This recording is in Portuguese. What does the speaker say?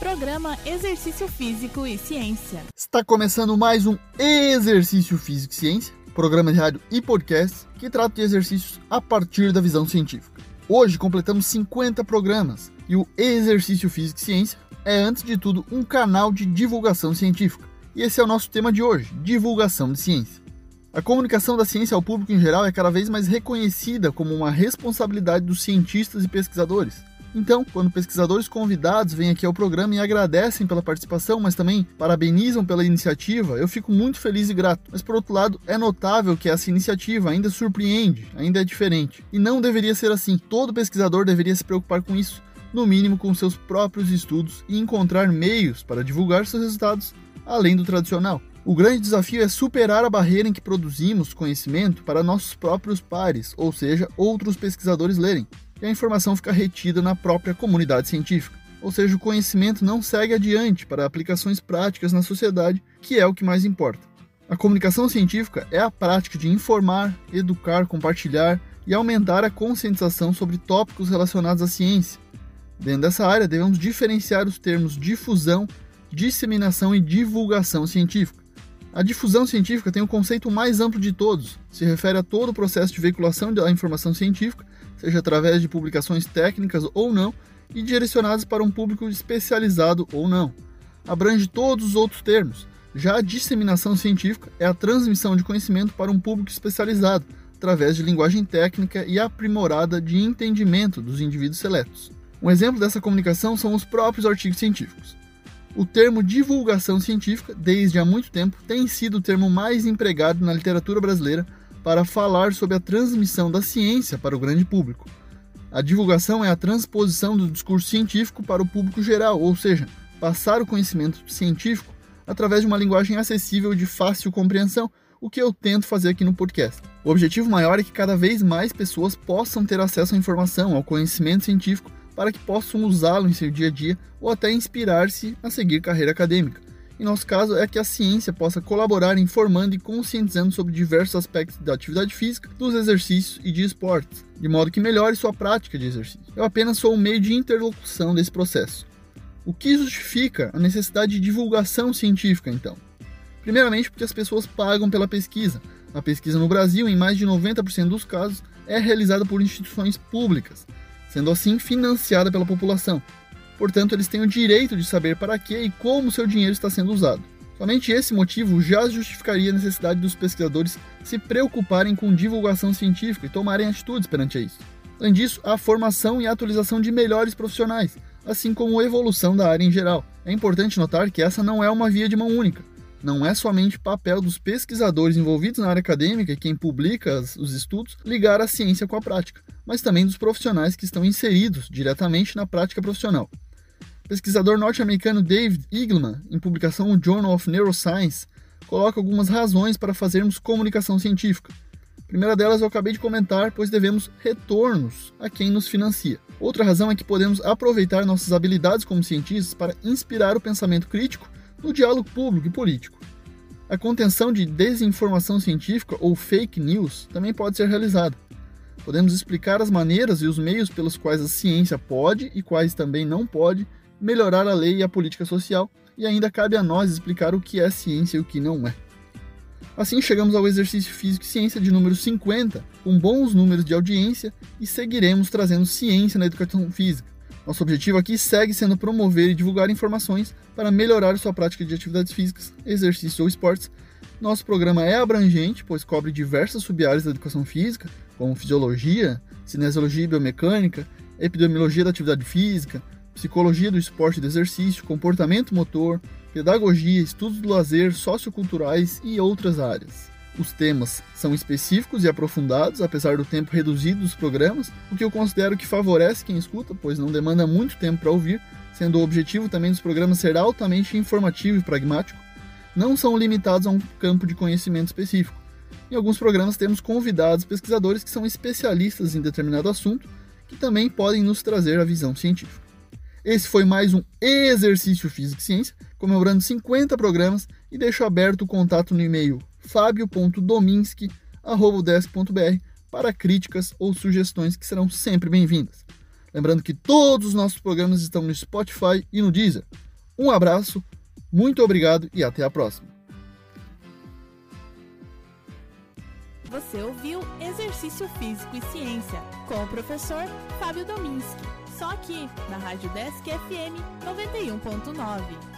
Programa Exercício Físico e Ciência. Está começando mais um Exercício Físico e Ciência, programa de rádio e podcast que trata de exercícios a partir da visão científica. Hoje completamos 50 programas e o Exercício Físico e Ciência é, antes de tudo, um canal de divulgação científica. E esse é o nosso tema de hoje: divulgação de ciência. A comunicação da ciência ao público em geral é cada vez mais reconhecida como uma responsabilidade dos cientistas e pesquisadores. Então, quando pesquisadores convidados vêm aqui ao programa e agradecem pela participação, mas também parabenizam pela iniciativa, eu fico muito feliz e grato. Mas por outro lado, é notável que essa iniciativa ainda surpreende, ainda é diferente. E não deveria ser assim. Todo pesquisador deveria se preocupar com isso, no mínimo com seus próprios estudos e encontrar meios para divulgar seus resultados além do tradicional. O grande desafio é superar a barreira em que produzimos conhecimento para nossos próprios pares, ou seja, outros pesquisadores lerem e a informação fica retida na própria comunidade científica. Ou seja, o conhecimento não segue adiante para aplicações práticas na sociedade, que é o que mais importa. A comunicação científica é a prática de informar, educar, compartilhar e aumentar a conscientização sobre tópicos relacionados à ciência. Dentro dessa área, devemos diferenciar os termos difusão, disseminação e divulgação científica. A difusão científica tem o conceito mais amplo de todos, se refere a todo o processo de veiculação da informação científica seja através de publicações técnicas ou não, e direcionadas para um público especializado ou não. Abrange todos os outros termos. Já a disseminação científica é a transmissão de conhecimento para um público especializado, através de linguagem técnica e aprimorada de entendimento dos indivíduos seletos. Um exemplo dessa comunicação são os próprios artigos científicos. O termo divulgação científica, desde há muito tempo, tem sido o termo mais empregado na literatura brasileira para falar sobre a transmissão da ciência para o grande público. A divulgação é a transposição do discurso científico para o público geral, ou seja, passar o conhecimento científico através de uma linguagem acessível e de fácil compreensão, o que eu tento fazer aqui no podcast. O objetivo maior é que cada vez mais pessoas possam ter acesso à informação, ao conhecimento científico, para que possam usá-lo em seu dia a dia ou até inspirar-se a seguir carreira acadêmica. Em nosso caso, é que a ciência possa colaborar informando e conscientizando sobre diversos aspectos da atividade física, dos exercícios e de esportes, de modo que melhore sua prática de exercício. Eu apenas sou um meio de interlocução desse processo. O que justifica a necessidade de divulgação científica, então? Primeiramente, porque as pessoas pagam pela pesquisa. A pesquisa no Brasil, em mais de 90% dos casos, é realizada por instituições públicas, sendo assim financiada pela população, Portanto, eles têm o direito de saber para que e como seu dinheiro está sendo usado. Somente esse motivo já justificaria a necessidade dos pesquisadores se preocuparem com divulgação científica e tomarem atitudes perante isso. Além disso, a formação e atualização de melhores profissionais, assim como a evolução da área em geral. É importante notar que essa não é uma via de mão única. Não é somente papel dos pesquisadores envolvidos na área acadêmica quem publica os estudos ligar a ciência com a prática, mas também dos profissionais que estão inseridos diretamente na prática profissional pesquisador norte-americano David Eagleman, em publicação no Journal of Neuroscience, coloca algumas razões para fazermos comunicação científica. A primeira delas eu acabei de comentar, pois devemos retornos a quem nos financia. Outra razão é que podemos aproveitar nossas habilidades como cientistas para inspirar o pensamento crítico no diálogo público e político. A contenção de desinformação científica ou fake news também pode ser realizada. Podemos explicar as maneiras e os meios pelos quais a ciência pode e quais também não pode melhorar a lei e a política social, e ainda cabe a nós explicar o que é ciência e o que não é. Assim chegamos ao exercício físico e ciência de número 50, com bons números de audiência, e seguiremos trazendo ciência na educação física. Nosso objetivo aqui segue sendo promover e divulgar informações para melhorar sua prática de atividades físicas, exercícios ou esportes. Nosso programa é abrangente, pois cobre diversas sub-áreas da educação física, como fisiologia, cinesiologia e biomecânica, epidemiologia da atividade física, psicologia do esporte e do exercício, comportamento motor, pedagogia, estudos do lazer, socioculturais e outras áreas. Os temas são específicos e aprofundados, apesar do tempo reduzido dos programas, o que eu considero que favorece quem escuta, pois não demanda muito tempo para ouvir, sendo o objetivo também dos programas ser altamente informativo e pragmático, não são limitados a um campo de conhecimento específico. Em alguns programas temos convidados pesquisadores que são especialistas em determinado assunto, que também podem nos trazer a visão científica. Esse foi mais um Exercício Físico e Ciência, comemorando 50 programas e deixo aberto o contato no e-mail fabio.dominski.br para críticas ou sugestões que serão sempre bem-vindas. Lembrando que todos os nossos programas estão no Spotify e no Deezer. Um abraço, muito obrigado e até a próxima. Você ouviu Exercício Físico e Ciência com o professor Fábio Dominski. Só aqui na Rádio Desk FM 91.9.